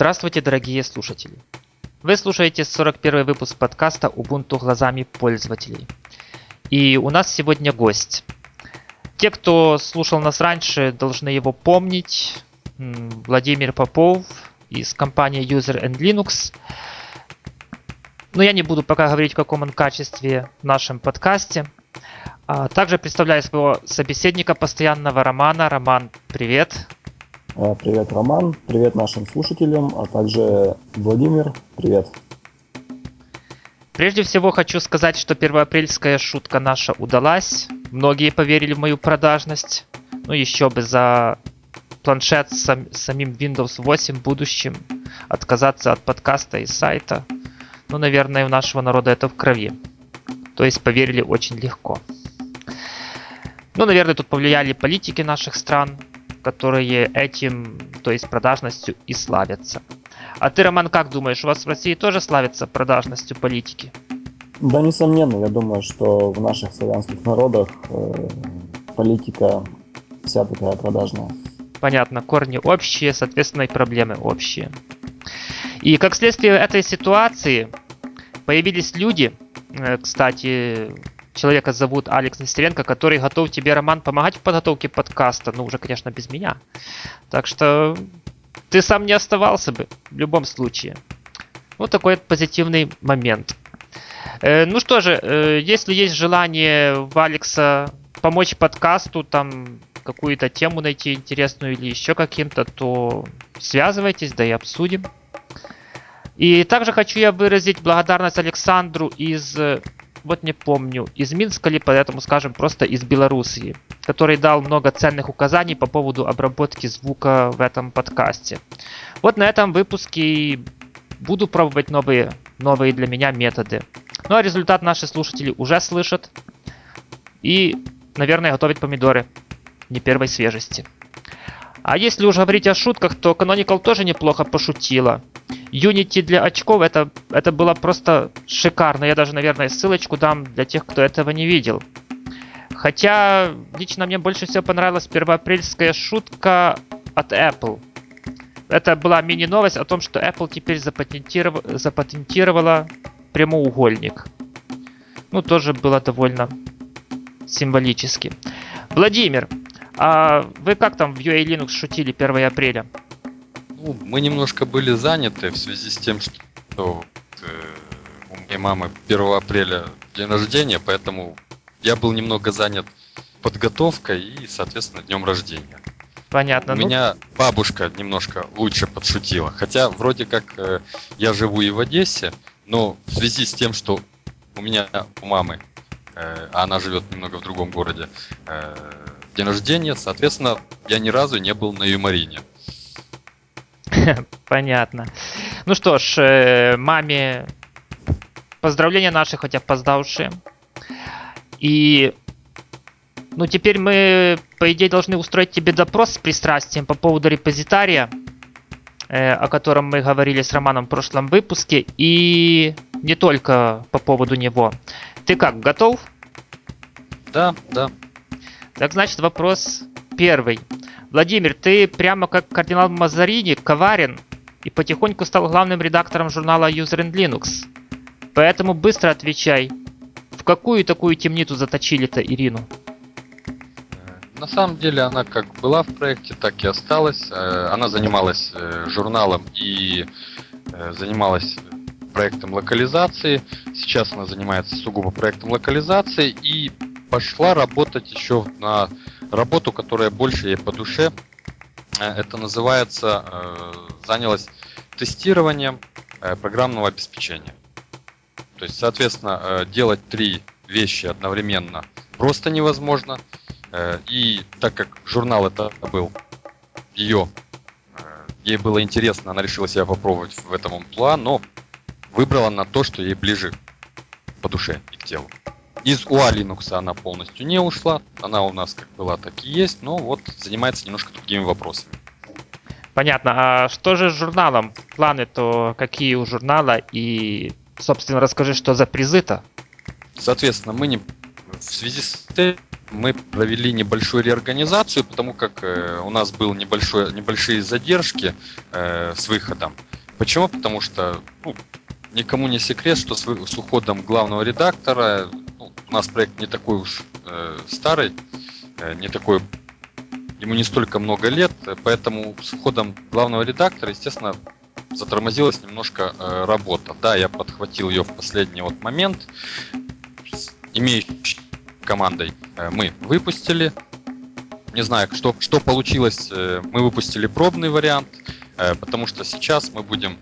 Здравствуйте, дорогие слушатели! Вы слушаете 41 выпуск подкаста Ubuntu глазами пользователей. И у нас сегодня гость. Те, кто слушал нас раньше, должны его помнить. Владимир Попов из компании User and Linux. Но я не буду пока говорить, в каком он качестве в нашем подкасте. А также представляю своего собеседника постоянного Романа. Роман, привет. А, привет, Роман. Привет нашим слушателям, а также Владимир. Привет. Прежде всего хочу сказать, что первоапрельская шутка наша удалась. Многие поверили в мою продажность. Ну еще бы за планшет с самим Windows 8 в будущем отказаться от подкаста и сайта. Ну, наверное, у нашего народа это в крови. То есть поверили очень легко. Ну, наверное, тут повлияли политики наших стран, которые этим, то есть продажностью и славятся. А ты, Роман, как думаешь, у вас в России тоже славятся продажностью политики? Да, несомненно. Я думаю, что в наших славянских народах э, политика вся такая продажная. Понятно, корни общие, соответственно, и проблемы общие. И как следствие этой ситуации появились люди, э, кстати, человека зовут Алекс Нестеренко, который готов тебе, Роман, помогать в подготовке подкаста. Ну, уже, конечно, без меня. Так что ты сам не оставался бы в любом случае. Вот такой позитивный момент. Э, ну что же, э, если есть желание в Алекса помочь подкасту, там какую-то тему найти интересную или еще каким-то, то связывайтесь, да и обсудим. И также хочу я выразить благодарность Александру из вот не помню, из Минска ли, поэтому скажем просто из Белоруссии, который дал много ценных указаний по поводу обработки звука в этом подкасте. Вот на этом выпуске буду пробовать новые, новые для меня методы. Ну а результат наши слушатели уже слышат. И, наверное, готовят помидоры не первой свежести. А если уже говорить о шутках, то Canonical тоже неплохо пошутила. Unity для очков это, это было просто шикарно. Я даже, наверное, ссылочку дам для тех, кто этого не видел. Хотя лично мне больше всего понравилась первоапрельская шутка от Apple. Это была мини-новость о том, что Apple теперь запатентиров... запатентировала прямоугольник. Ну, тоже было довольно символически. Владимир, а вы как там в UA Linux шутили 1 апреля? Ну, мы немножко были заняты в связи с тем, что э, у моей мамы 1 апреля день рождения, поэтому я был немного занят подготовкой и, соответственно, днем рождения. Понятно. У ну... меня бабушка немножко лучше подшутила. Хотя вроде как э, я живу и в Одессе, но в связи с тем, что у меня у мамы, э, а она живет немного в другом городе, э, день рождения, соответственно, я ни разу не был на юморине. Понятно. Ну что ж, э, маме поздравления наши, хотя опоздавшие. И ну, теперь мы, по идее, должны устроить тебе допрос с пристрастием по поводу репозитария, э, о котором мы говорили с Романом в прошлом выпуске, и не только по поводу него. Ты как, готов? Да, да. Так, значит, вопрос первый. Владимир, ты прямо как кардинал Мазарини коварен и потихоньку стал главным редактором журнала User and Linux. Поэтому быстро отвечай. В какую такую темницу заточили-то Ирину? На самом деле она как была в проекте, так и осталась. Э, она занималась э, журналом и э, занималась проектом локализации. Сейчас она занимается сугубо проектом локализации и пошла работать еще на работу, которая больше ей по душе. Э, это называется, э, занялась тестированием э, программного обеспечения. То есть, соответственно, делать три вещи одновременно просто невозможно. И так как журнал это был ее, ей было интересно, она решила себя попробовать в этом амплуа, но выбрала на то, что ей ближе по душе и к телу. Из UA Linux она полностью не ушла. Она у нас как была, так и есть, но вот занимается немножко другими вопросами. Понятно. А что же с журналом? Планы то какие у журнала? И, собственно, расскажи, что за призы-то? Соответственно, мы не в связи с этим мы провели небольшую реорганизацию, потому как э, у нас был небольшой, небольшие задержки э, с выходом. Почему? Потому что ну, никому не секрет, что с, с уходом главного редактора ну, у нас проект не такой уж э, старый, э, не такой ему не столько много лет, поэтому с уходом главного редактора, естественно, затормозилась немножко э, работа. Да, я подхватил ее в последний вот момент. С командой э, мы выпустили. Не знаю, что, что получилось. Э, мы выпустили пробный вариант, э, потому что сейчас мы будем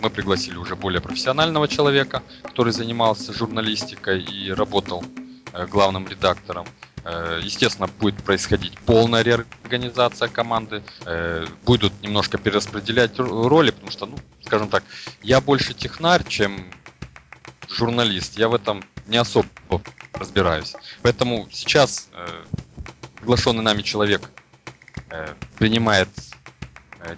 мы пригласили уже более профессионального человека, который занимался журналистикой и работал э, главным редактором. Э, естественно, будет происходить полная реорганизация команды. Э, будут немножко перераспределять роли, потому что, ну, скажем так, я больше технарь, чем журналист. Я в этом не особо разбираюсь. Поэтому сейчас э, приглашенный нами человек принимает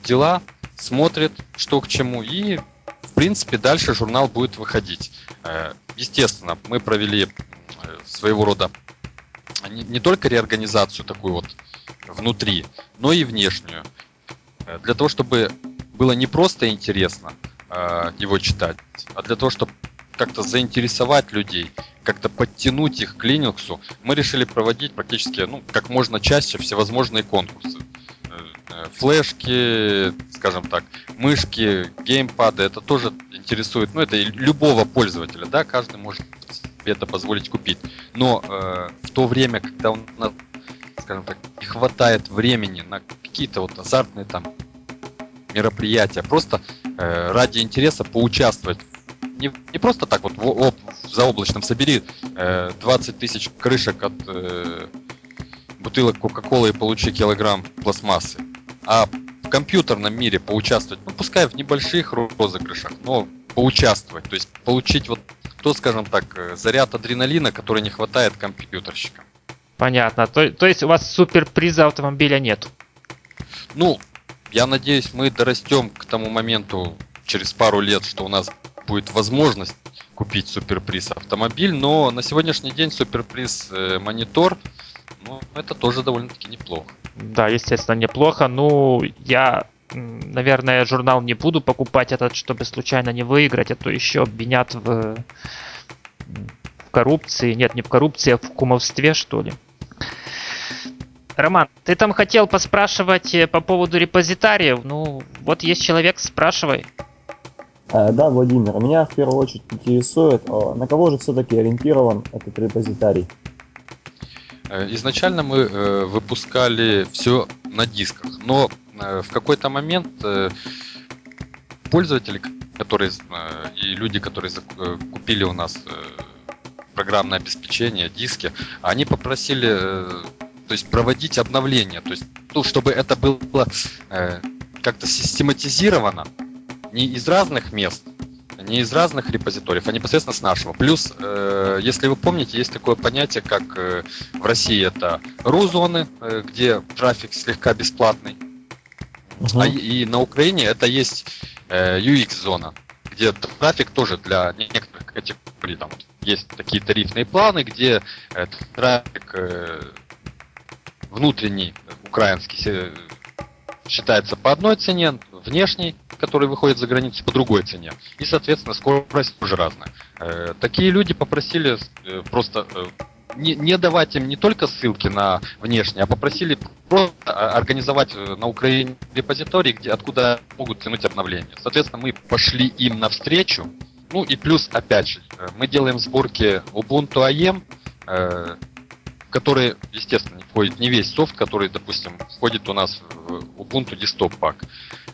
дела, смотрит, что к чему, и, в принципе, дальше журнал будет выходить. Естественно, мы провели своего рода не, только реорганизацию такую вот внутри, но и внешнюю. Э, для того, чтобы было не просто интересно э, его читать, а для того, чтобы как-то заинтересовать людей, как-то подтянуть их к Linux, мы решили проводить практически, ну, как можно чаще всевозможные конкурсы. Э, флешки, скажем так, мышки, геймпады, это тоже интересует, ну, это любого пользователя, да, каждый может себе это позволить купить. Но э, в то время, когда у нас, скажем так, не хватает времени на какие-то вот азартные там мероприятия, просто э, ради интереса поучаствовать. Не, не просто так вот в, в, в заоблачном собери э, 20 тысяч крышек от э, бутылок Кока-Колы и получи килограмм пластмассы, а в компьютерном мире поучаствовать, ну пускай в небольших розыгрышах, но поучаствовать, то есть получить вот то, скажем так, э, заряд адреналина, который не хватает компьютерщикам. Понятно. То, то есть у вас суперприза автомобиля нет? Ну, я надеюсь, мы дорастем к тому моменту через пару лет, что у нас будет возможность купить суперприз автомобиль, но на сегодняшний день суперприз э, монитор, ну, это тоже довольно-таки неплохо. Да, естественно, неплохо. Ну, я наверное, журнал не буду покупать этот, чтобы случайно не выиграть, а то еще обвинят в, в коррупции. Нет, не в коррупции, а в кумовстве, что ли. Роман, ты там хотел поспрашивать э, по поводу репозитариев. Ну, вот есть человек, спрашивай. Э, да, Владимир, меня в первую очередь интересует, на кого же все-таки ориентирован этот репозитарий? Э, изначально мы выпускали все на дисках, но Э, в какой-то момент э, пользователи, которые э, и люди, которые купили у нас программное обеспечение, диски, они попросили то есть проводить обновления, то есть ну, чтобы это было как-то систематизировано, не из разных мест, не из разных репозиториев, а непосредственно с нашего. Плюс, если вы помните, есть такое понятие, как в России это ру-зоны, где трафик слегка бесплатный, Uh-huh. А, и на Украине это есть э, UX-зона, где трафик тоже для некоторых категорий. Там есть такие тарифные планы, где э, трафик э, внутренний, украинский, считается по одной цене, внешний, который выходит за границу, по другой цене. И, соответственно, скорость тоже разная. Э, такие люди попросили э, просто э, не, давать им не только ссылки на внешние, а попросили просто организовать на Украине репозиторий, где, откуда могут тянуть обновления. Соответственно, мы пошли им навстречу. Ну и плюс, опять же, мы делаем сборки Ubuntu AEM, который, естественно, не входит не весь софт, который, допустим, входит у нас в Ubuntu Desktop Pack.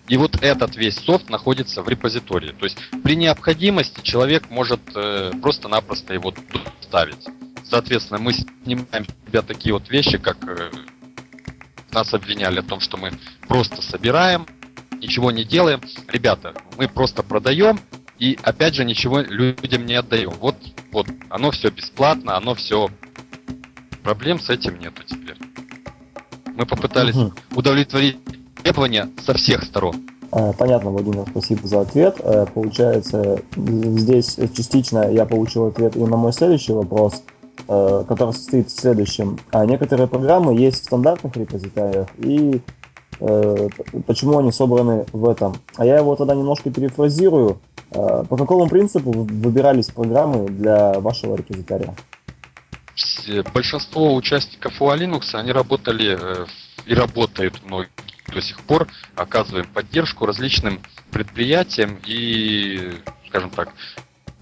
И вот этот весь софт находится в репозитории. То есть при необходимости человек может э, просто-напросто его ставить. Соответственно, мы снимаем с себя такие вот вещи, как э, нас обвиняли в том, что мы просто собираем, ничего не делаем. Ребята, мы просто продаем и опять же ничего людям не отдаем. Вот, вот, оно все бесплатно, оно все... Проблем с этим нету теперь. Мы попытались угу. удовлетворить требования со всех сторон. Э, понятно, Владимир, спасибо за ответ. Э, получается, здесь частично я получил ответ и на мой следующий вопрос – э, который состоит в следующем. А некоторые программы есть в стандартных репозиториях, и почему они собраны в этом. А я его тогда немножко перефразирую. По какому принципу выбирались программы для вашего репозитория? Большинство участников UA Linux, они работали э, и работают многие до сих пор, оказываем поддержку различным предприятиям и, скажем так,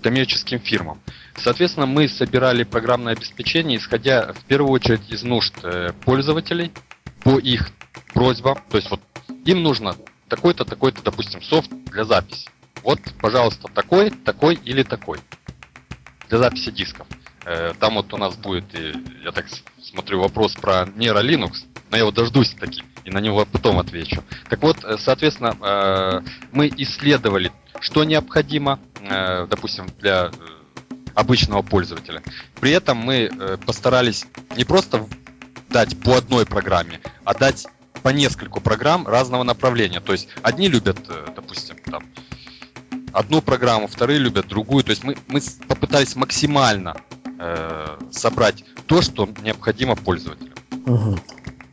коммерческим фирмам. Соответственно, мы собирали программное обеспечение, исходя в первую очередь из нужд э, пользователей по их просьбам. То есть вот им нужно такой-то, такой-то, допустим, софт для записи. Вот, пожалуйста, такой, такой или такой. Для записи дисков. Э, там вот у нас будет, я так смотрю, вопрос про Nero Linux, но я его дождусь таки и на него потом отвечу. Так вот, э, соответственно, э, мы исследовали, что необходимо, допустим, для обычного пользователя. При этом мы постарались не просто дать по одной программе, а дать по нескольку программ разного направления. То есть одни любят, допустим, там, одну программу, вторые любят другую. То есть мы, мы попытались максимально э, собрать то, что необходимо пользователю. Угу.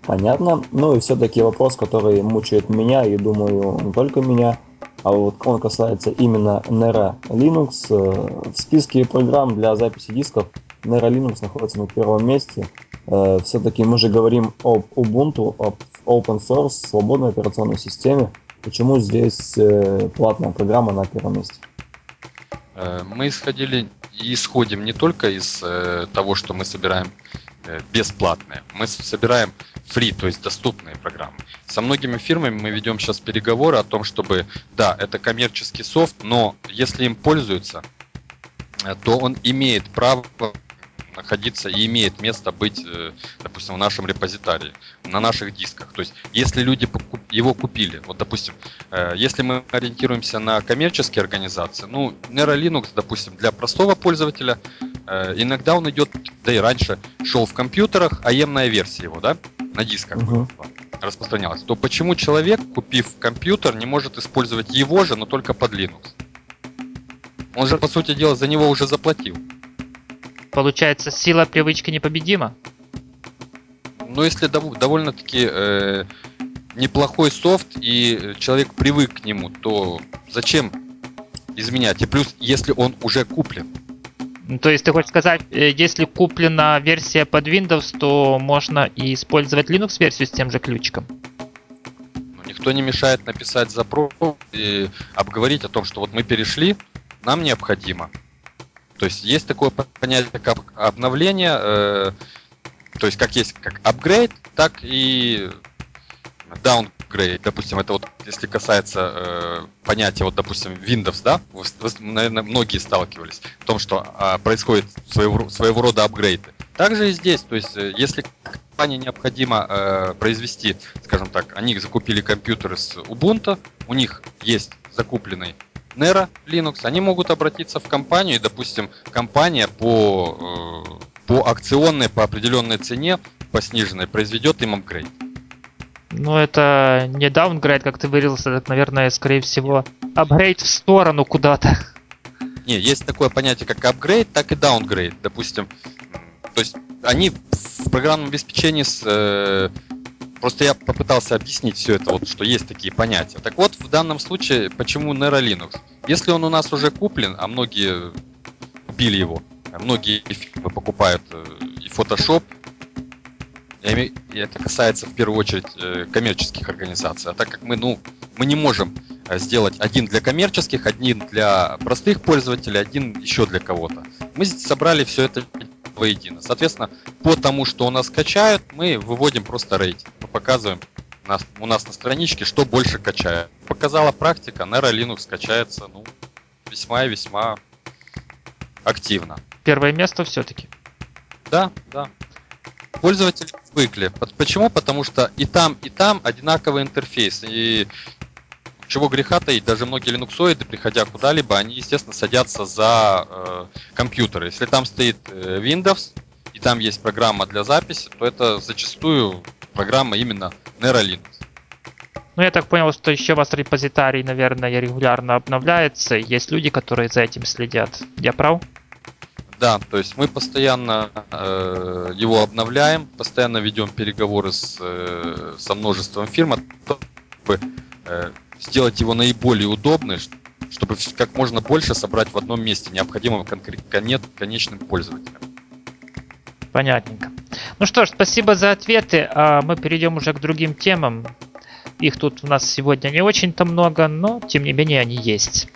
Понятно. Ну и все-таки вопрос, который мучает меня и думаю не только меня, а вот он касается именно Nero Linux. Э, в списке программ для записи дисков Nero Linux находится на первом месте. Э, все-таки мы же говорим об Ubuntu, об open source, свободной операционной системе. Почему здесь э, платная программа на первом месте? Мы исходили и исходим не только из э, того, что мы собираем э, бесплатные, мы собираем free, то есть доступные программы. Со многими фирмами мы ведем сейчас переговоры о том, чтобы, да, это коммерческий софт, но если им пользуются, э, то он имеет право находиться и имеет место быть, э, допустим, в нашем репозитарии, на наших дисках. То есть, если люди его купили, вот, допустим, э, если мы ориентируемся на коммерческие организации, ну, Nero Linux, допустим, для простого пользователя, э, иногда он идет, да и раньше, шел в компьютерах, аемная версия его, да, на дисках uh-huh. распространялась, то почему человек, купив компьютер, не может использовать его же, но только под Linux? Он же, по сути дела, за него уже заплатил. Получается, сила привычки непобедима? Ну, если дов- довольно-таки э, неплохой софт и человек привык к нему, то зачем изменять? И плюс, если он уже куплен. Ну, то есть ты хочешь сказать, э, если куплена версия под Windows, то можно и использовать Linux-версию с тем же ключиком? Ну, никто не мешает написать запрос и обговорить о том, что вот мы перешли, нам необходимо то есть есть такое понятие, как обновление, э, то есть как есть как апгрейд, так и downgrade. Допустим, это вот если касается э, понятия, вот, допустим, Windows, да, вы, вы, наверное, многие сталкивались в том, что э, происходит своего, своего рода апгрейды. Также и здесь, то есть, э, если компании необходимо э, произвести, скажем так, они закупили компьютеры с Ubuntu, у них есть закупленный Nero Linux, они могут обратиться в компанию, и, допустим, компания по, э, по акционной, по определенной цене, по сниженной, произведет им апгрейд. Ну, это не даунгрейд, как ты выразился, это, наверное, скорее всего, апгрейд в сторону куда-то. Не, есть такое понятие, как апгрейд, так и даунгрейд. Допустим, то есть они в программном обеспечении с э, Просто я попытался объяснить все это, вот, что есть такие понятия. Так вот, в данном случае, почему Nero Linux? Если он у нас уже куплен, а многие купили его, а многие покупают э, и Photoshop, и это касается в первую очередь э, коммерческих организаций. А так как мы, ну, мы не можем э, сделать один для коммерческих, один для простых пользователей, один еще для кого-то. Мы собрали все это воедино. Соответственно, по тому, что у нас качают, мы выводим просто рейтинг. Мы показываем нас, у нас на страничке, что больше качает. Показала практика, Nero Linux качается ну, весьма и весьма активно. Первое место все-таки. Да, да. Пользователи привыкли. Почему? Потому что и там, и там одинаковый интерфейс. И чего греха таить, даже многие линуксоиды, приходя куда-либо, они, естественно, садятся за э, компьютер. Если там стоит э, Windows, и там есть программа для записи, то это зачастую программа именно Nero Linux. Ну, я так понял, что еще у вас репозитарий, наверное, регулярно обновляется. Есть люди, которые за этим следят. Я прав? Да, то есть мы постоянно э, его обновляем, постоянно ведем переговоры с, э, со множеством фирм, чтобы э, сделать его наиболее удобным, чтобы как можно больше собрать в одном месте необходимого конец, конечным пользователям. Понятненько. Ну что ж, спасибо за ответы. А мы перейдем уже к другим темам. Их тут у нас сегодня не очень-то много, но тем не менее они есть.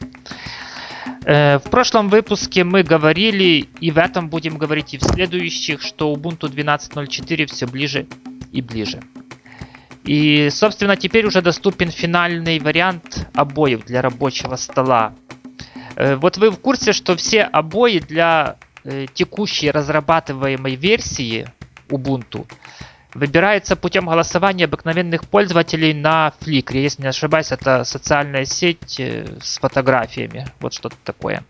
Э, в прошлом выпуске мы говорили, и в этом будем говорить и в следующих, что Ubuntu 12.04 все ближе и ближе. И, собственно, теперь уже доступен финальный вариант обоев для рабочего стола. Э, вот вы в курсе, что все обои для э, текущей разрабатываемой версии Ubuntu выбирается путем голосования обыкновенных пользователей на Flickr. Если не ошибаюсь, это социальная сеть э, с фотографиями. Вот что-то такое.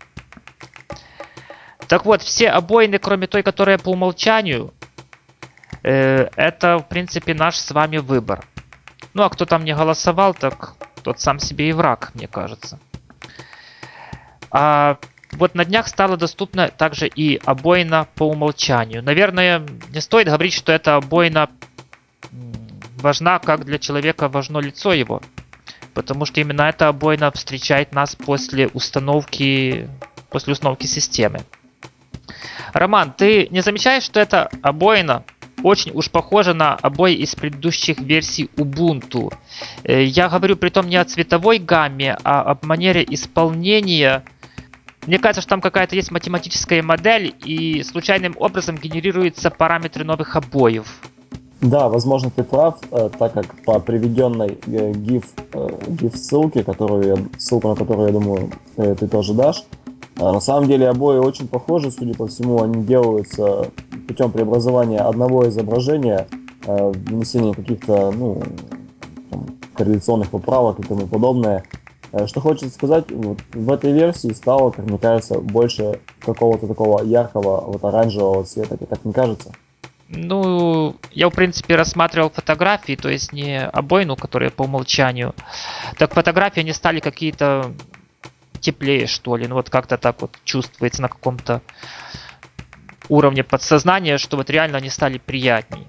Так вот, все обоины, кроме той, которая по умолчанию, это, в принципе, наш с вами выбор. Ну, а кто там не голосовал, так тот сам себе и враг, мне кажется. А вот на днях стала доступна также и обоина по умолчанию. Наверное, не стоит говорить, что эта обоина важна, как для человека важно лицо его. Потому что именно эта обоина встречает нас после установки, после установки системы. Роман, ты не замечаешь, что эта обоина очень уж похожа на обои из предыдущих версий Ubuntu? Э, я говорю при том не о цветовой гамме, а об манере исполнения мне кажется, что там какая-то есть математическая модель, и случайным образом генерируются параметры новых обоев. Да, возможно, ты прав, э, так как по приведенной GIF, э, GIF ссылке, которую, ссылку на которую, я думаю, ты тоже дашь, на самом деле обои очень похожи, судя по всему, они делаются путем преобразования одного изображения, внесения каких-то ну, корреляционных поправок и тому подобное Э, что хочется сказать, вот в этой версии стало, как мне кажется, больше какого-то такого яркого, вот оранжевого цвета, как не кажется? Ну, я, в принципе, рассматривал фотографии, то есть не обоину, которые по умолчанию. Так фотографии, они стали какие-то теплее, что ли. Ну, вот как-то так вот чувствуется на каком-то уровне подсознания, что вот реально они стали приятней.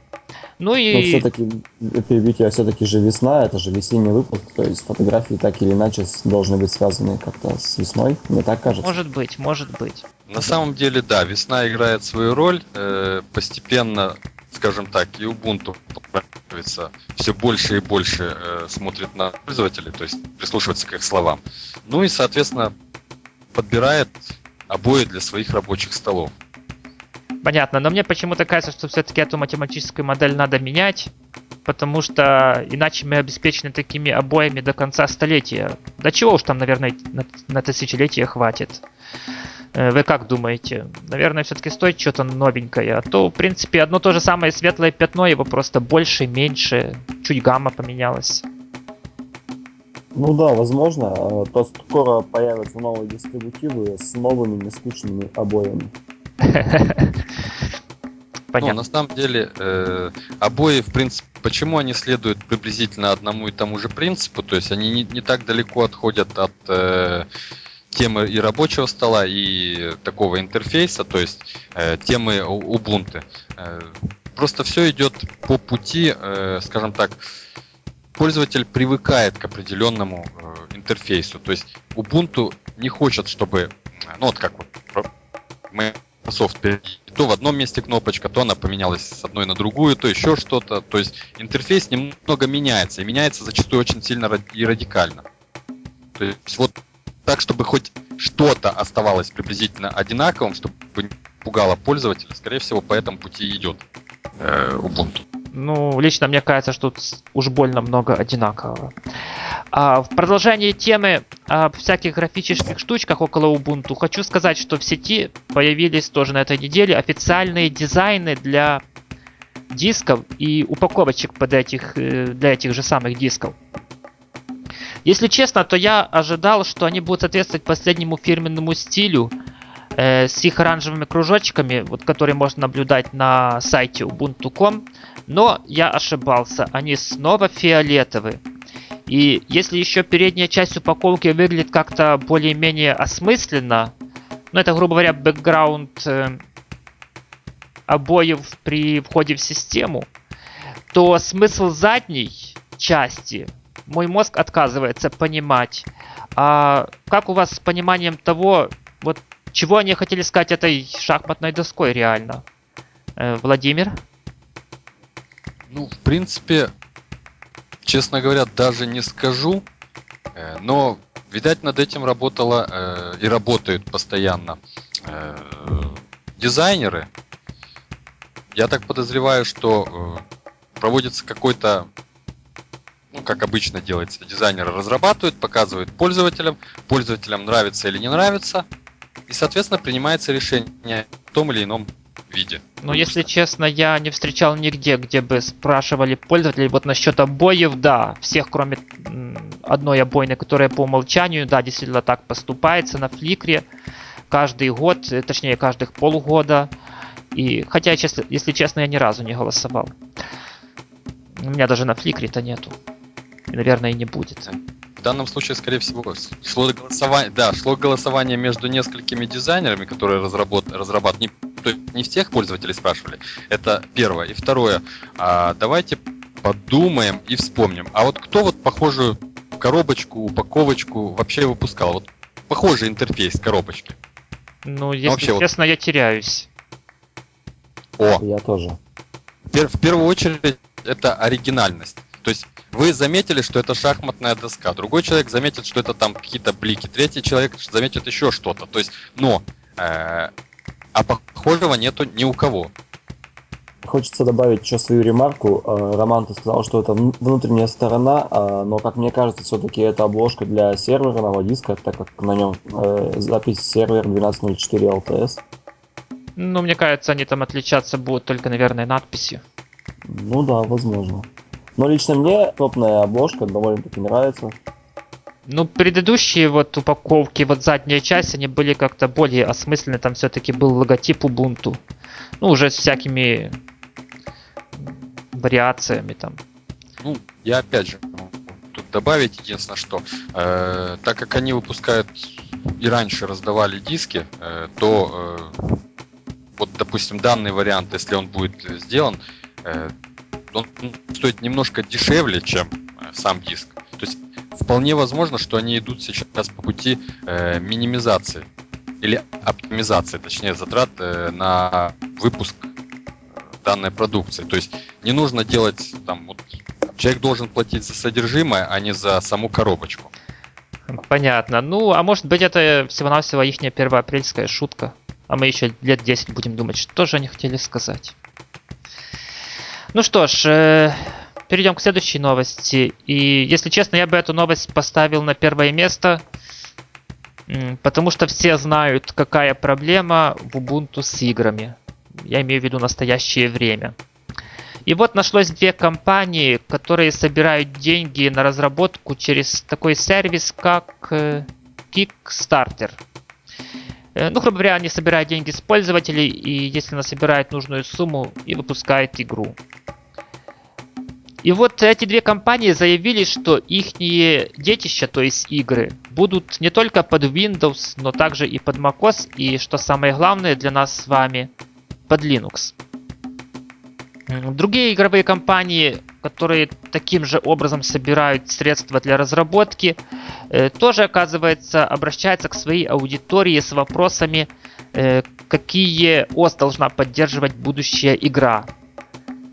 Ну и... Но все-таки, перебить все-таки же весна, это же весенний выпуск, то есть фотографии так или иначе должны быть связаны как-то с весной, мне так кажется. Может быть, может быть. На самом деле, да, весна играет свою роль, э, постепенно, скажем так, и Ubuntu все больше и больше э, смотрит на пользователей, то есть прислушивается к их словам. Ну и, соответственно, подбирает обои для своих рабочих столов. Понятно, но мне почему-то кажется, что все-таки эту математическую модель надо менять, потому что иначе мы обеспечены такими обоями до конца столетия. До чего уж там, наверное, на, на тысячелетие хватит. Э, вы как думаете? Наверное, все-таки стоит что-то новенькое. А то, в принципе, одно то же самое светлое пятно, его просто больше, меньше, чуть гамма поменялась. Ну да, возможно. А то скоро появятся новые дистрибутивы с новыми нескучными обоями. Понятно. Ну, на самом деле, э, обои, в принципе, почему они следуют приблизительно одному и тому же принципу, то есть они не, не так далеко отходят от э, темы и рабочего стола, и такого интерфейса, то есть э, темы Ubuntu. Э, просто все идет по пути, э, скажем так, пользователь привыкает к определенному э, интерфейсу. То есть Ubuntu не хочет, чтобы, ну вот как вот мы Microsoft то в одном месте кнопочка, то она поменялась с одной на другую, то еще что-то. То есть интерфейс немного меняется, и меняется зачастую очень сильно и радикально. То есть вот так, чтобы хоть что-то оставалось приблизительно одинаковым, чтобы не пугало пользователя, скорее всего, по этому пути идет э, Ubuntu. Ну, лично мне кажется, что тут уж больно много одинакового. А, в продолжении темы о всяких графических штучках около Ubuntu хочу сказать, что в сети появились тоже на этой неделе официальные дизайны для дисков и упаковочек под этих, э, для этих же самых дисков. Если честно, то я ожидал, что они будут соответствовать последнему фирменному стилю э, с их оранжевыми кружочками, вот, которые можно наблюдать на сайте ubuntu.com. Но я ошибался, они снова фиолетовые. И если еще передняя часть упаковки выглядит как-то более-менее осмысленно, ну это, грубо говоря, бэкграунд э, обоев при входе в систему, то смысл задней части мой мозг отказывается понимать. А как у вас с пониманием того, вот чего они хотели сказать этой шахматной доской реально? Э, Владимир? Ну, в принципе, честно говоря, даже не скажу, э, но, видать, над этим работала э, и работают постоянно дизайнеры. Я так подозреваю, что проводится какой-то ну, как обычно делается, дизайнеры разрабатывают, показывают пользователям, пользователям нравится или не нравится, и, соответственно, принимается решение в том или ином виде. Ну, если честно, я не встречал нигде, где бы спрашивали пользователей вот насчет обоев, да, всех, кроме одной обойной, которая по умолчанию, да, действительно так поступается на фликре каждый год, э, точнее, каждых полгода. И хотя, если честно, я ни разу не голосовал. У меня даже на фликре-то нету. И, наверное, и не будет. В данном случае, скорее всего, шло голосование, да, шло голосование между несколькими дизайнерами, которые разработ, разрабатывают. Не, то есть не всех пользователей спрашивали. Это первое. И второе. А, давайте подумаем и вспомним. А вот кто вот похожую коробочку, упаковочку вообще выпускал? Вот похожий интерфейс коробочки. Ну, если вообще, честно, вот... я теряюсь. О! Я тоже. В первую очередь, это оригинальность. То есть вы заметили, что это шахматная доска, другой человек заметит, что это там какие-то блики, третий человек заметит еще что-то. То есть, но э, а похожего нету ни у кого. Хочется добавить еще свою ремарку. Э, Роман, ты сказал, что это внутренняя сторона, э, но, как мне кажется, все-таки это обложка для серверного диска, так как на нем э, запись сервер 1204 LTS. Ну, мне кажется, они там отличаться будут только, наверное, надписью. Ну да, возможно. Но лично мне топная обложка довольно-таки нравится. Ну, предыдущие вот упаковки, вот задняя часть, они были как-то более осмысленны. Там все-таки был логотип Ubuntu. Ну, уже с всякими вариациями там. Ну, я опять же тут добавить единственное, что э, так как они выпускают и раньше раздавали диски, э, то э, вот, допустим, данный вариант, если он будет сделан, э, он стоит немножко дешевле, чем э, сам диск. То есть вполне возможно, что они идут сейчас по пути э, минимизации или оптимизации, точнее, затрат э, на выпуск э, данной продукции. То есть не нужно делать там вот человек должен платить за содержимое, а не за саму коробочку. Понятно. Ну, а может быть это всего-навсего их первоапрельская шутка. А мы еще лет 10 будем думать, что же они хотели сказать. Ну что ж, э, перейдем к следующей новости. И, если честно, я бы эту новость поставил на первое место, потому что все знают, какая проблема в Ubuntu с играми. Я имею в виду настоящее время. И вот нашлось две компании, которые собирают деньги на разработку через такой сервис, как э, Kickstarter. Э, ну, грубо говоря, они собирают деньги с пользователей, и если она собирает нужную сумму, и выпускает игру. И вот эти две компании заявили, что их детища, то есть игры, будут не только под Windows, но также и под macOS, и что самое главное для нас с вами, под Linux. Другие игровые компании, которые таким же образом собирают средства для разработки, тоже, оказывается, обращаются к своей аудитории с вопросами, э, какие ОС должна поддерживать будущая игра.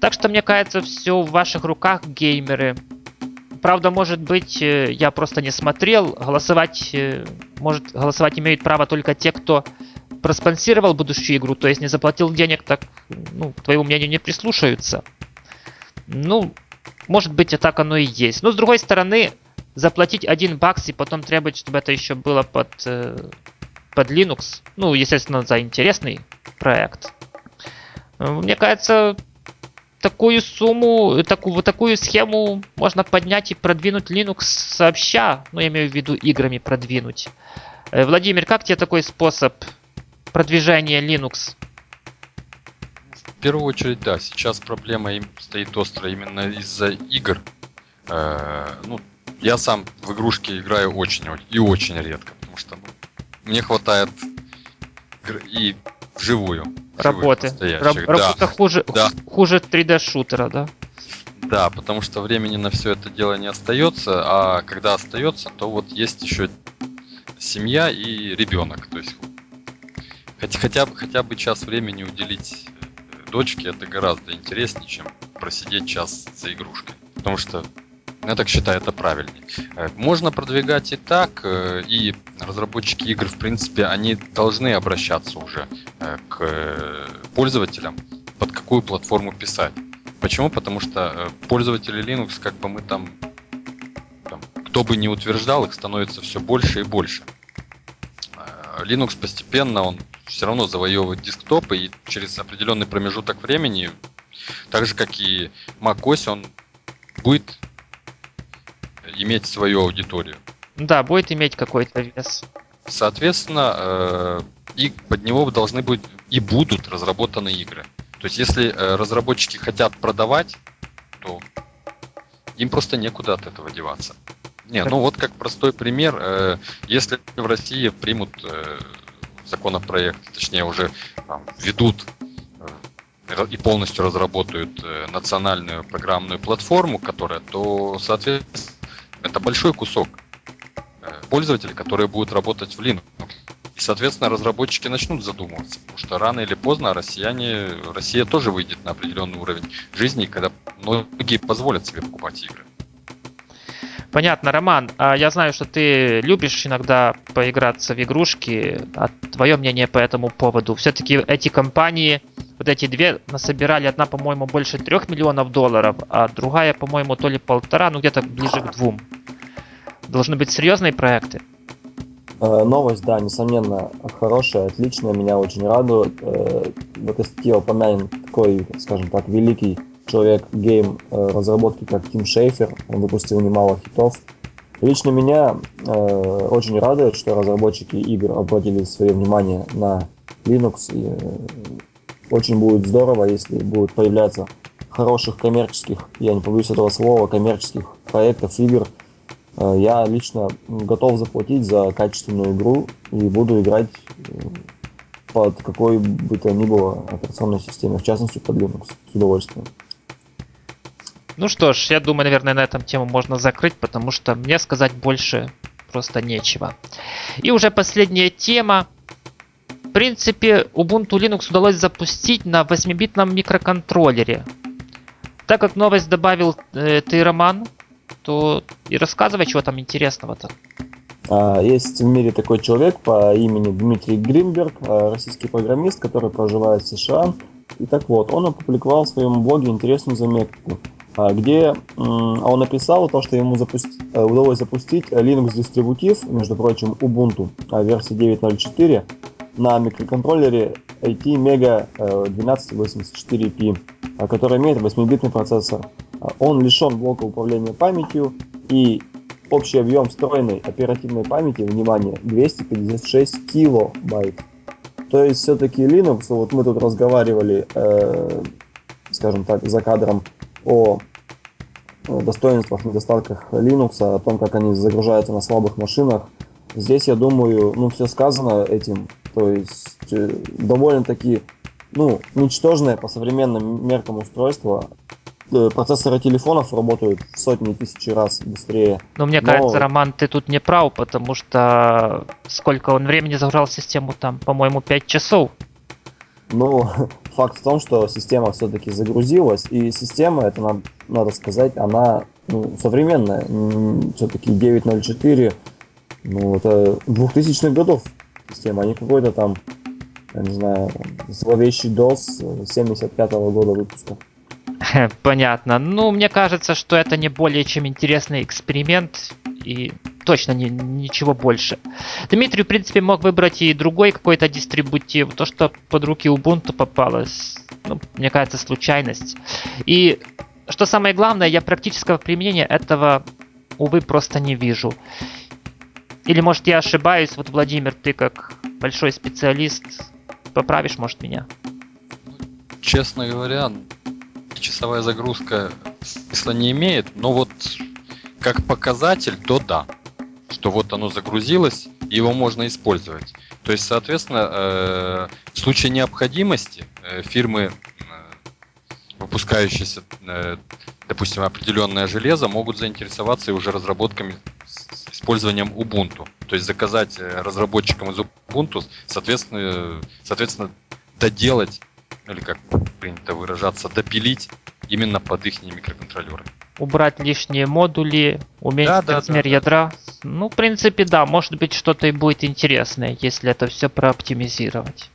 Так что, мне кажется, все в ваших руках, геймеры. Правда, может быть, э, я просто не смотрел. Голосовать, э, может, голосовать имеют право только те, кто проспонсировал будущую игру, то есть не заплатил денег, так, ну, к твоему мнению, не прислушаются. Ну, может быть, и так оно и есть. Но, с другой стороны, заплатить один бакс и потом требовать, чтобы это еще было под, э, под Linux, ну, естественно, за интересный проект. Мне кажется, такую сумму, такую, вот такую схему можно поднять и продвинуть Linux сообща. Ну, я имею в виду играми продвинуть. Э, Владимир, как тебе такой способ продвижения Linux? В первую очередь, да, сейчас проблема им стоит острая именно из-за игр. Э, ну, я сам в игрушки играю очень и очень редко, потому что мне хватает и вживую. Работы. Раб, да. Работа хуже, да. хуже 3D-шутера, да? Да, потому что времени на все это дело не остается, а когда остается, то вот есть еще семья и ребенок. То есть хотя, хотя, бы, хотя бы час времени уделить э, дочке, это гораздо интереснее, чем просидеть час за игрушкой. Потому что я так считаю, это правильнее. Э, можно продвигать и так, э, и разработчики игр, в принципе, они должны обращаться уже к пользователям, под какую платформу писать. Почему? Потому что пользователи Linux, как бы мы там, там кто бы не утверждал, их становится все больше и больше. Linux постепенно, он все равно завоевывает десктопы, и через определенный промежуток времени, так же как и macOS, он будет иметь свою аудиторию. Да, будет иметь какой-то вес. Соответственно, э, и под него должны быть и будут разработаны игры. То есть, если э, разработчики хотят продавать, то им просто некуда от этого деваться. Не, ну вот как простой пример, э, если в России примут законопроект, точнее уже там, ведут и полностью разработают национальную программную платформу, которая, то, соответственно, это большой кусок э, пользователей, которые будут работать в Linux. И, соответственно, разработчики начнут задумываться, потому что рано или поздно россияне, Россия тоже выйдет на определенный уровень жизни, когда многие позволят себе покупать игры. Понятно, Роман, а я знаю, что ты любишь иногда поиграться в игрушки. А твое мнение по этому поводу? Все-таки эти компании, вот эти две, насобирали одна, по-моему, больше трех миллионов долларов, а другая, по-моему, то ли полтора, ну где-то ближе к двум. Должны быть серьезные проекты. Э, новость, да, несомненно, хорошая, отличная, меня очень радует. Э, вот если я упомянем такой, скажем так, великий человек гейм э, разработки, как Тим Шейфер. Он выпустил немало хитов. Лично меня очень радует, что разработчики игр обратили свое внимание на Linux. И, очень будет здорово, если будут появляться хороших коммерческих, я не побоюсь этого слова, коммерческих проектов, игр. Э, я лично готов заплатить за качественную игру и буду играть э, под какой бы то ни было операционной системе, в частности под Linux, с удовольствием. Ну что ж, я думаю, наверное, на этом тему можно закрыть, потому что мне сказать больше просто нечего. И уже последняя тема. Принципе, Ubuntu Linux удалось запустить на 8-битном микроконтроллере. Так как новость добавил э, ты, Роман, то и рассказывай, чего там интересного-то. А, есть в мире такой человек по имени Дмитрий Гринберг, а, российский программист, который проживает в США. И так вот, он опубликовал в своем блоге интересную заметку. А, где он написал то, что ему запусти, э, удалось запустить Linux дистрибутив, между прочим, Ubuntu версии 9.04 на микроконтроллере IT Mega 1284P, который имеет 8-битный процессор. А, он лишен блока управления памятью и общий объем встроенной оперативной памяти, внимание, 256 килобайт. То есть все-таки Linux, вот мы тут разговаривали, э, скажем так, за кадром о достоинствах, недостатках Linux, о том, как они загружаются на слабых машинах. Здесь, я думаю, ну, все сказано этим. То есть, э, довольно-таки, ну, ничтожное по современным меркам устройство. Э, процессоры телефонов работают сотни тысяч раз быстрее. Но мне но... кажется, Роман, ты тут не прав, потому что сколько он времени загружал систему там, по-моему, 5 часов. Ну, факт в том, что система все-таки загрузилась, и система, это надо, надо сказать, она ну, современная. Все-таки 9.04, ну, это 2000-х годов система, а не какой-то там, я не знаю, зловещий DOS 75 -го года выпуска. Понятно. Ну, мне кажется, что это не более чем интересный эксперимент, и точно не, ничего больше. Дмитрий, в принципе, мог выбрать и другой какой-то дистрибутив. То, что под руки Ubuntu попалось, ну, мне кажется, случайность. И что самое главное, я практического применения этого, увы, просто не вижу. Или, может, я ошибаюсь, вот, Владимир, ты как большой специалист, поправишь, может, меня? Честно говоря, часовая загрузка смысла не имеет, но вот как показатель, то да. Что вот оно загрузилось, его можно использовать. То есть, соответственно, э, в случае необходимости э, фирмы, выпускающиеся, допустим, определенное железо, могут заинтересоваться и уже разработками использованием Ubuntu. То есть заказать разработчикам из Ubuntu, соответственно, соответственно доделать, или как принято выражаться, допилить именно под их микроконтроллеры убрать лишние модули, уменьшить да, размер да, да, ядра. Ну, в принципе, да, может быть что-то и будет интересное, если это все прооптимизировать.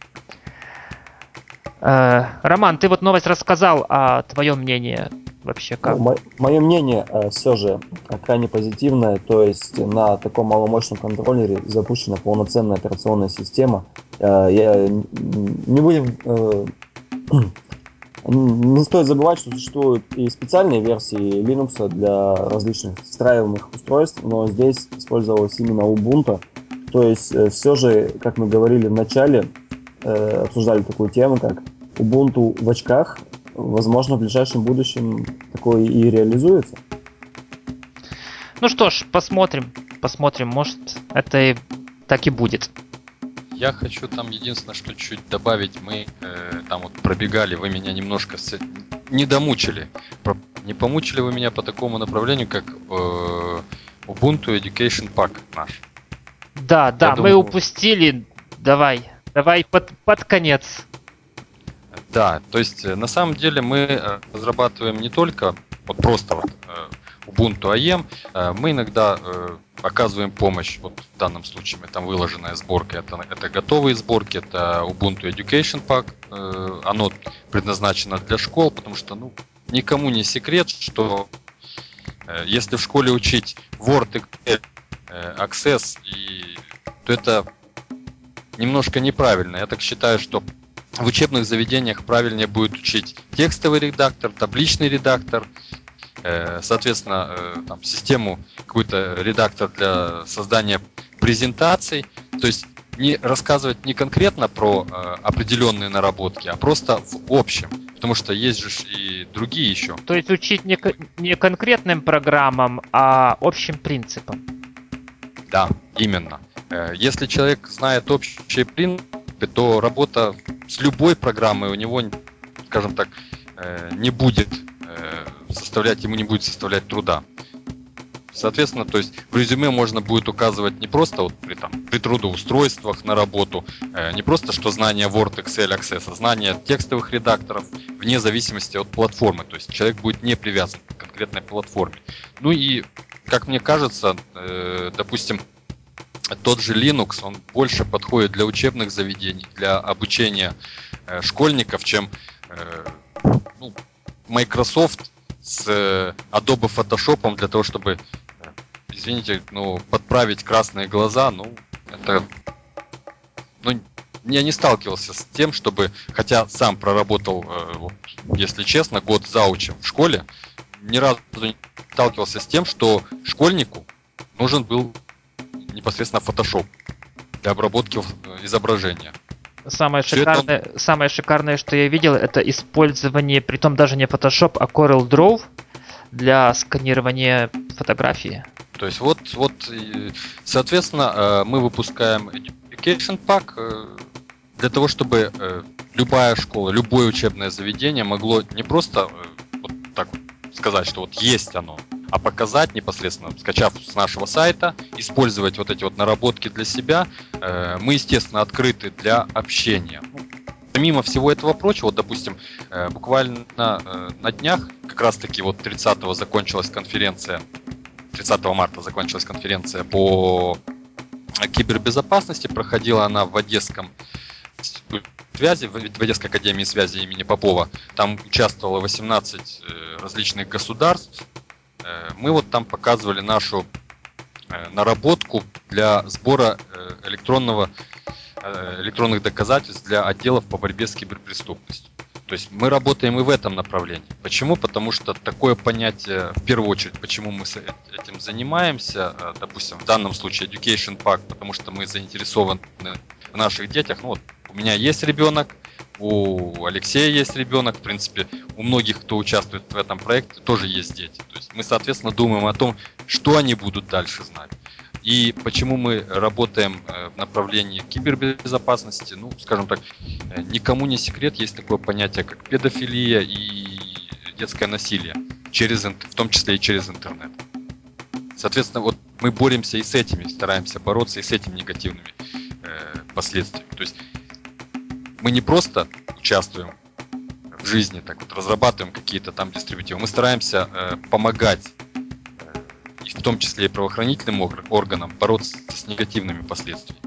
Э, Роман, ты вот новость рассказал, а твое мнение вообще как? Ну, мое мнение э, все же крайне позитивное, то есть на таком маломощном контроллере запущена полноценная операционная система. Э, я не будем э, Не стоит забывать, что существуют и специальные версии Linux для различных встраиваемых устройств, но здесь использовалась именно Ubuntu. То есть э, все же, как мы говорили в начале, э, обсуждали такую тему, как Ubuntu в очках. Возможно, в ближайшем будущем такое и реализуется. Ну что ж, посмотрим. Посмотрим, может это и так и будет. Я хочу там единственное, что чуть добавить. Мы э, там вот пробегали, вы меня немножко с... не домучили. Про... Не помучили вы меня по такому направлению, как э, Ubuntu Education Pack наш. Да, да, Я мы думаю... упустили. Давай, давай под, под конец. Да, то есть э, на самом деле мы э, разрабатываем не только вот просто вот э, Ubuntu AEM, мы иногда оказываем помощь. Вот в данном случае мы там выложенная сборка, это, это готовые сборки, это Ubuntu Education Pack. Оно предназначено для школ, потому что ну, никому не секрет, что если в школе учить Word, Excel, Access, и, то это немножко неправильно. Я так считаю, что в учебных заведениях правильнее будет учить текстовый редактор, табличный редактор, Э, соответственно, э, там, систему, какой-то редактор для создания презентаций. То есть не рассказывать не конкретно про э, определенные наработки, а просто в общем. Потому что есть же и другие еще. То есть учить не, не конкретным программам, а общим принципам. Да, именно. Если человек знает общие принципы, то работа с любой программой у него, скажем так, не будет составлять ему не будет составлять труда. Соответственно, то есть в резюме можно будет указывать не просто вот при, там, при трудоустройствах на работу, э, не просто что знание Word, Excel, Access, а знание текстовых редакторов вне зависимости от платформы. То есть человек будет не привязан к конкретной платформе. Ну и, как мне кажется, э, допустим, тот же Linux, он больше подходит для учебных заведений, для обучения э, школьников, чем э, ну, Microsoft с э, Adobe Photoshop для того, чтобы, э, извините, ну, подправить красные глаза, ну, это... Ну, я не сталкивался с тем, чтобы, хотя сам проработал, э, вот, если честно, год заучим в школе, ни разу не сталкивался с тем, что школьнику нужен был непосредственно Photoshop для обработки изображения. Самое шикарное, это... самое шикарное, что я видел, это использование, при том даже не Photoshop, а Corel Draw для сканирования фотографии. То есть вот, вот, соответственно, э, мы выпускаем Education Pack э, для того, чтобы э, любая школа, любое учебное заведение могло не просто вот так сказать, что вот есть оно, а показать непосредственно, скачав с нашего сайта, использовать вот эти вот наработки для себя. Э, мы, естественно, открыты для общения. Помимо всего этого прочего, вот, допустим, э, буквально э, на днях, как раз таки вот 30-го закончилась конференция, 30 марта закончилась конференция по кибербезопасности, проходила она в Одесском связи, в Одесской академии связи имени Попова. Там участвовало 18 различных государств, мы вот там показывали нашу э, наработку для сбора э, электронного, электронных доказательств для отделов по борьбе с киберпреступностью. То есть мы работаем и в этом направлении. Почему? Потому что такое понятие, в первую очередь, почему мы этим занимаемся, допустим, в данном случае Education Pack, потому что мы заинтересованы в наших детях. Ну вот, у меня есть ребенок, у Алексея есть ребенок, в принципе, у многих, кто участвует в этом проекте, тоже есть дети. То есть мы, соответственно, думаем о том, что они будут дальше знать. И почему мы работаем в направлении кибербезопасности, ну, скажем так, никому не секрет, есть такое понятие, как педофилия и детское насилие, через, в том числе и через интернет. Соответственно, вот мы боремся и с этими, стараемся бороться и с этими негативными э, последствиями. То есть мы не просто участвуем в жизни, так вот разрабатываем какие-то там дистрибутивы, мы стараемся э, помогать, э, и в том числе и правоохранительным органам, бороться с негативными последствиями.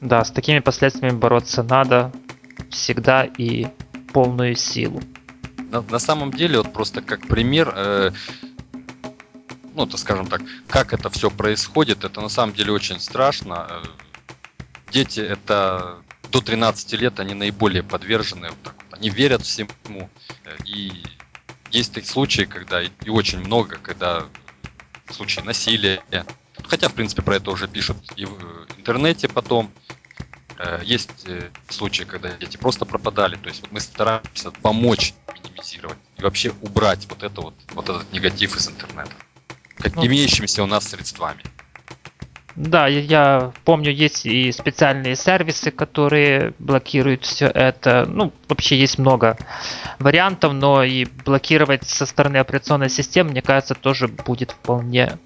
Да, с такими последствиями бороться надо всегда и полную силу. На, на самом деле, вот просто как пример, э, ну, то скажем так, как это все происходит, это на самом деле очень страшно. Э, дети это до 13 лет, они наиболее подвержены, вот так вот, они верят всему. Э, и есть такие случаи, когда, и очень много, когда случаи насилия, хотя, в принципе, про это уже пишут и в интернете потом, есть случаи, когда дети просто пропадали. То есть вот мы стараемся помочь минимизировать и вообще убрать вот это вот, вот этот негатив из интернета. Как ну, имеющимися у нас средствами. Да, я помню, есть и специальные сервисы, которые блокируют все это. Ну, вообще есть много вариантов, но и блокировать со стороны операционной системы, мне кажется, тоже будет вполне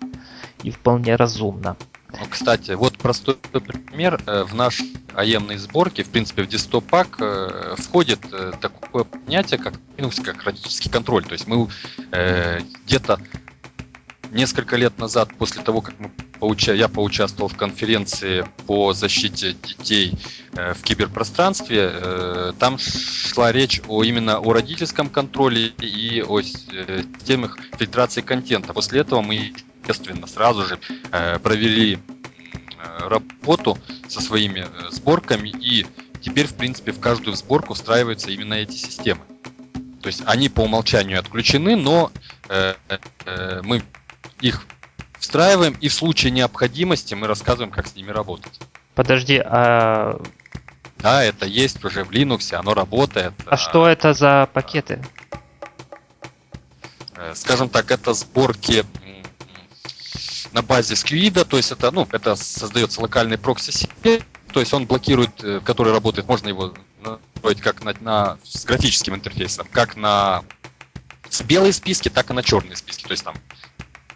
и вполне разумно. Ну, кстати, вот простой пример. Э, в наш аемной сборке, в принципе, в дистопак э, входит э, такое понятие, как Linux, как родительский контроль. То есть мы где-то несколько лет назад, после того, как мы поуча... я поучаствовал в конференции по защите детей в киберпространстве, там шла речь о именно о родительском контроле и о системах фильтрации контента. После этого мы естественно, сразу же э, провели э, работу со своими э, сборками, и теперь, в принципе, в каждую сборку встраиваются именно эти системы. То есть они по умолчанию отключены, но э, э, мы их встраиваем, и в случае необходимости мы рассказываем, как с ними работать. Подожди, а... Да, это есть уже в Linux, оно работает. А, а что это за пакеты? Скажем так, это сборки на базе Squid, то есть это, ну, это создается локальный прокси то есть он блокирует, э, который работает, можно его настроить как на, на с графическим интерфейсом, как на с белые списки, так и на черные списки. То есть там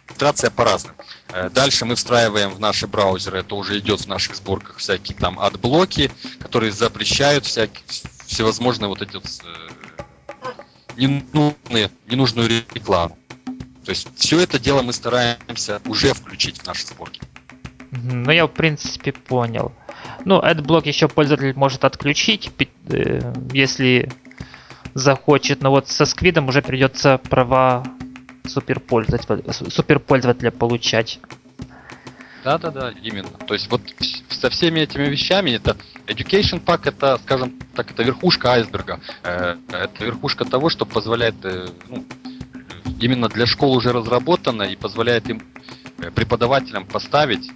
фильтрация по-разному. Э, дальше мы встраиваем в наши браузеры, это уже идет в наших сборках, всякие там адблоки, которые запрещают всякие, всевозможные вот эти вот, э, ненужные, ненужную рекламу. То есть все это дело мы стараемся уже включить в наши сборки. Ну, я в принципе понял. Ну, AdBlock еще пользователь может отключить, э, если захочет, но вот со сквидом уже придется права суперпользователя, суперпользователя получать. Да, да, да, именно. То есть вот со всеми этими вещами это Education Pack это, скажем так, это верхушка айсберга. Э, это верхушка того, что позволяет э, ну, именно для школ уже разработана и позволяет им э, преподавателям поставить,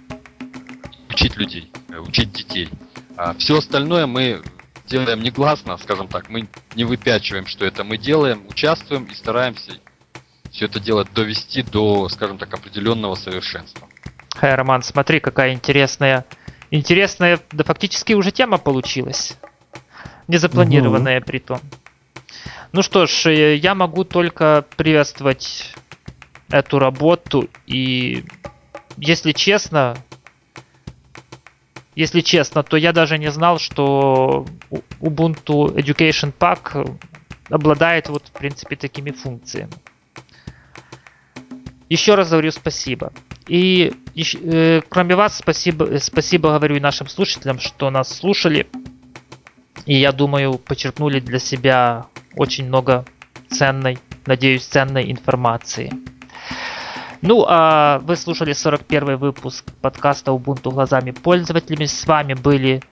учить людей, учить детей. А все остальное мы делаем негласно, скажем так, мы не выпячиваем, что это мы делаем, участвуем и стараемся все это дело довести до, скажем так, определенного совершенства. Хай, Роман, смотри, какая интересная, интересная, да фактически уже тема получилась. Незапланированная угу. при том. Ну что ж, э, я могу только приветствовать эту работу и, если честно, если честно, то я даже не знал, что Ubuntu Education Pack обладает вот, в принципе, такими функциями. Еще раз говорю спасибо. И э, кроме вас, спасибо, спасибо говорю и нашим слушателям, что нас слушали. И я думаю, почерпнули для себя очень много ценной, надеюсь, ценной информации. Ну, а вы слушали 41 выпуск подкаста Ubuntu глазами пользователями. С вами были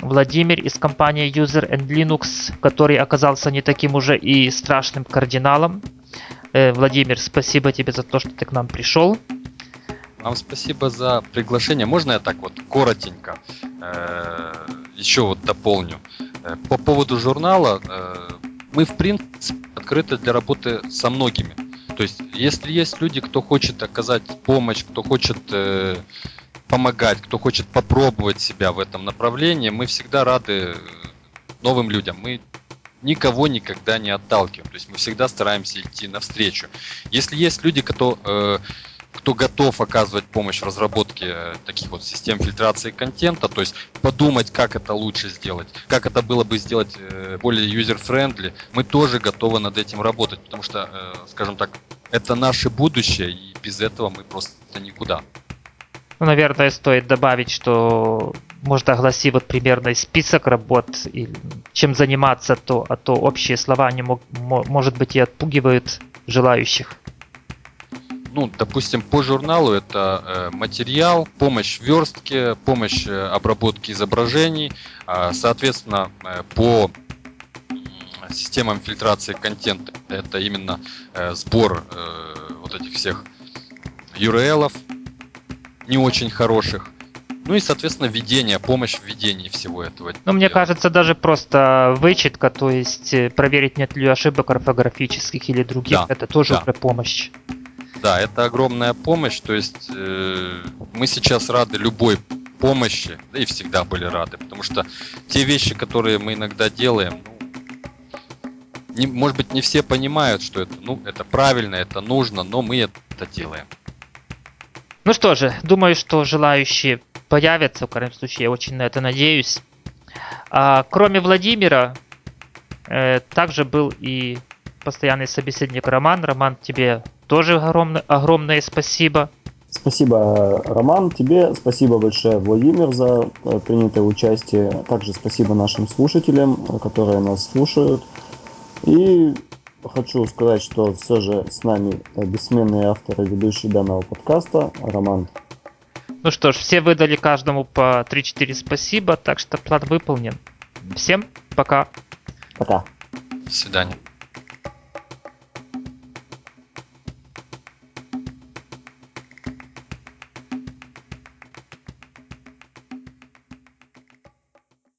Владимир из компании User and Linux, который оказался не таким уже и страшным кардиналом. Э, Владимир, спасибо тебе за то, что ты к нам пришел. Вам спасибо за приглашение. Можно я так вот коротенько э, еще вот дополню? Э, по поводу журнала, э, мы, в принципе, открыты для работы со многими. То есть, если есть люди, кто хочет оказать помощь, кто хочет э, помогать, кто хочет попробовать себя в этом направлении, мы всегда рады новым людям. Мы никого никогда не отталкиваем. То есть мы всегда стараемся идти навстречу. Если есть люди, кто, э, кто готов оказывать помощь в разработке э, таких вот систем фильтрации контента, то есть подумать, как это лучше сделать, как это было бы сделать э, более user-friendly, мы тоже готовы над этим работать, потому что, э, скажем так, это наше будущее, и без этого мы просто никуда. Ну, наверное, стоит добавить, что может огласи вот примерный список работ, и чем заниматься, то, а то общие слова, они мог, может быть и отпугивают желающих. Ну, допустим, по журналу это э, материал, помощь в верстке, помощь э, обработке изображений, э, соответственно, э, по системам фильтрации контента это именно сбор вот этих всех URL, не очень хороших. Ну и, соответственно, введение, помощь в введении всего этого. Ну, мне кажется, даже просто вычетка, то есть э, проверить, нет ли ошибок орфографических или других, да, это тоже да. уже помощь. Да, это огромная помощь. То есть э, мы сейчас рады любой помощи, да и всегда были рады, потому что те вещи, которые мы иногда делаем, ну, не, может быть, не все понимают, что это, ну, это правильно, это нужно, но мы это делаем. Ну что же, думаю, что желающие появятся, в крайнем случае, я очень на это надеюсь. А, кроме Владимира, э, также был и постоянный собеседник Роман. Роман, тебе тоже огромное, огромное спасибо. Спасибо, Роман, тебе. Спасибо большое, Владимир, за э, принятое участие. Также спасибо нашим слушателям, которые нас слушают. И хочу сказать, что все же с нами бессменный автор и ведущий данного подкаста Роман. Ну что ж, все выдали каждому по 3-4 спасибо, так что план выполнен. Всем пока. Пока. До свидания.